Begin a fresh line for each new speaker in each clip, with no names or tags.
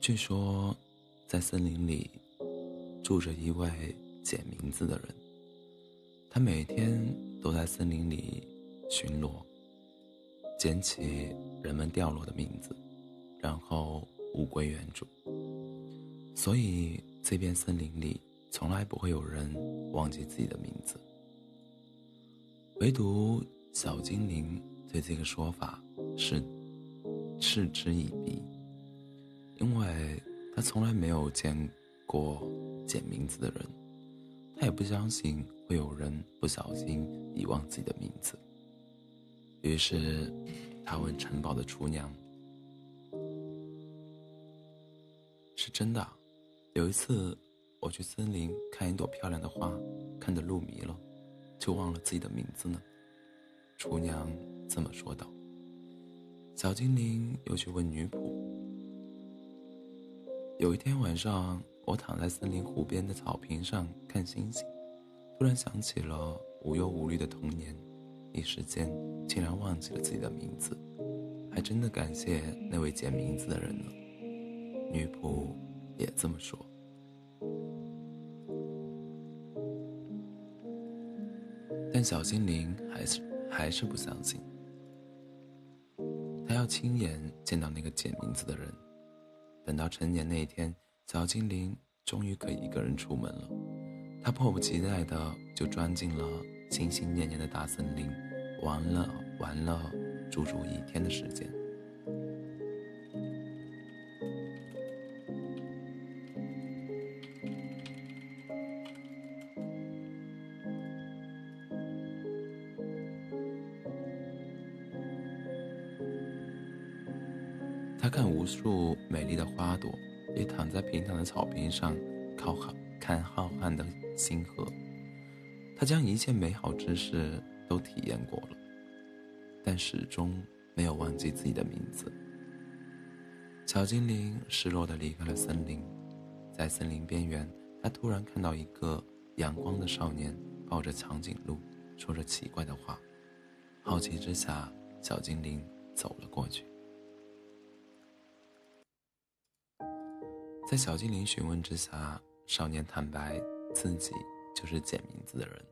据说，在森林里住着一位捡名字的人。他每天都在森林里巡逻，捡起人们掉落的名字，然后物归原主。所以，这片森林里从来不会有人忘记自己的名字。唯独小精灵对这个说法是嗤之以鼻，他从来没有见过捡名字的人，他也不相信。会有人不小心遗忘自己的名字。于是，他问城堡的厨娘：“是真的？有一次，我去森林看一朵漂亮的花，看得入迷了，就忘了自己的名字呢。”厨娘这么说道。小精灵又去问女仆：“有一天晚上，我躺在森林湖边的草坪上看星星。”突然想起了无忧无虑的童年，一时间竟然忘记了自己的名字，还真的感谢那位捡名字的人呢。女仆也这么说，但小精灵还是还是不相信，他要亲眼见到那个捡名字的人。等到成年那一天，小精灵终于可以一个人出门了。他迫不及待的就钻进了心心念念的大森林，玩了玩了足足一天的时间。他看无数美丽的花朵，也躺在平坦的草坪上，靠看浩瀚的。星河，他将一切美好之事都体验过了，但始终没有忘记自己的名字。小精灵失落地离开了森林，在森林边缘，他突然看到一个阳光的少年抱着长颈鹿，说着奇怪的话。好奇之下，小精灵走了过去。在小精灵询问之下，少年坦白。自己就是捡名字的人，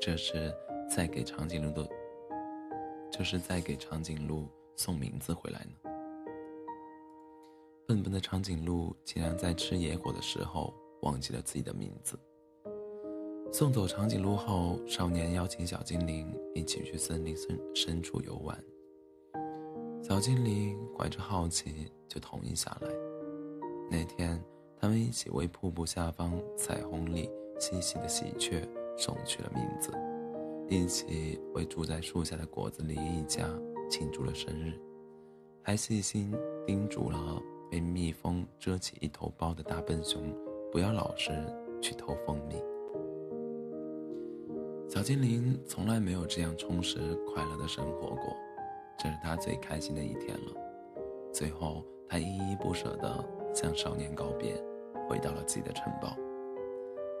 这是在给长颈鹿的，这是在给长颈鹿送名字回来呢。笨笨的长颈鹿竟然在吃野果的时候忘记了自己的名字。送走长颈鹿后，少年邀请小精灵一起去森林深深处游玩。小精灵怀着好奇就同意下来。那天。他们一起为瀑布下方彩虹里嬉戏的喜鹊送去了名字，一起为住在树下的果子狸一家庆祝了生日，还细心叮嘱了被蜜蜂蛰起一头包的大笨熊不要老是去偷蜂蜜。小精灵从来没有这样充实快乐的生活过，这是他最开心的一天了。最后，他依依不舍地向少年告别。回到了自己的城堡，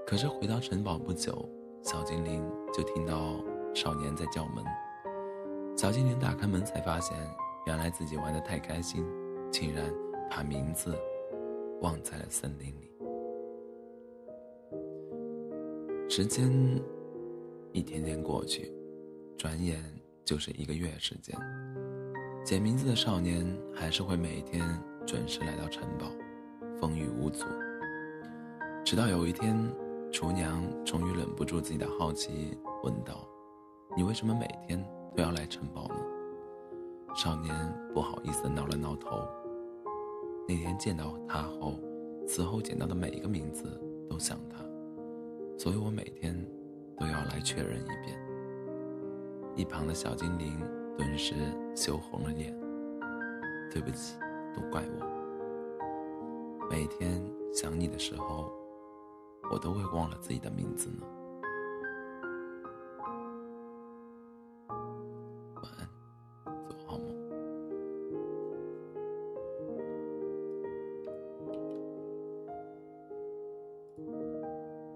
可是回到城堡不久，小精灵就听到少年在叫门。小精灵打开门，才发现原来自己玩的太开心，竟然把名字忘在了森林里。时间一天天过去，转眼就是一个月时间。捡名字的少年还是会每天准时来到城堡，风雨无阻。直到有一天，厨娘终于忍不住自己的好奇，问道：“你为什么每天都要来城堡呢？”少年不好意思挠了挠头。那天见到他后，此后捡到的每一个名字都像他，所以我每天都要来确认一遍。一旁的小精灵顿时羞红了脸：“对不起，都怪我。每天想你的时候。”我都会忘了自己的名字呢。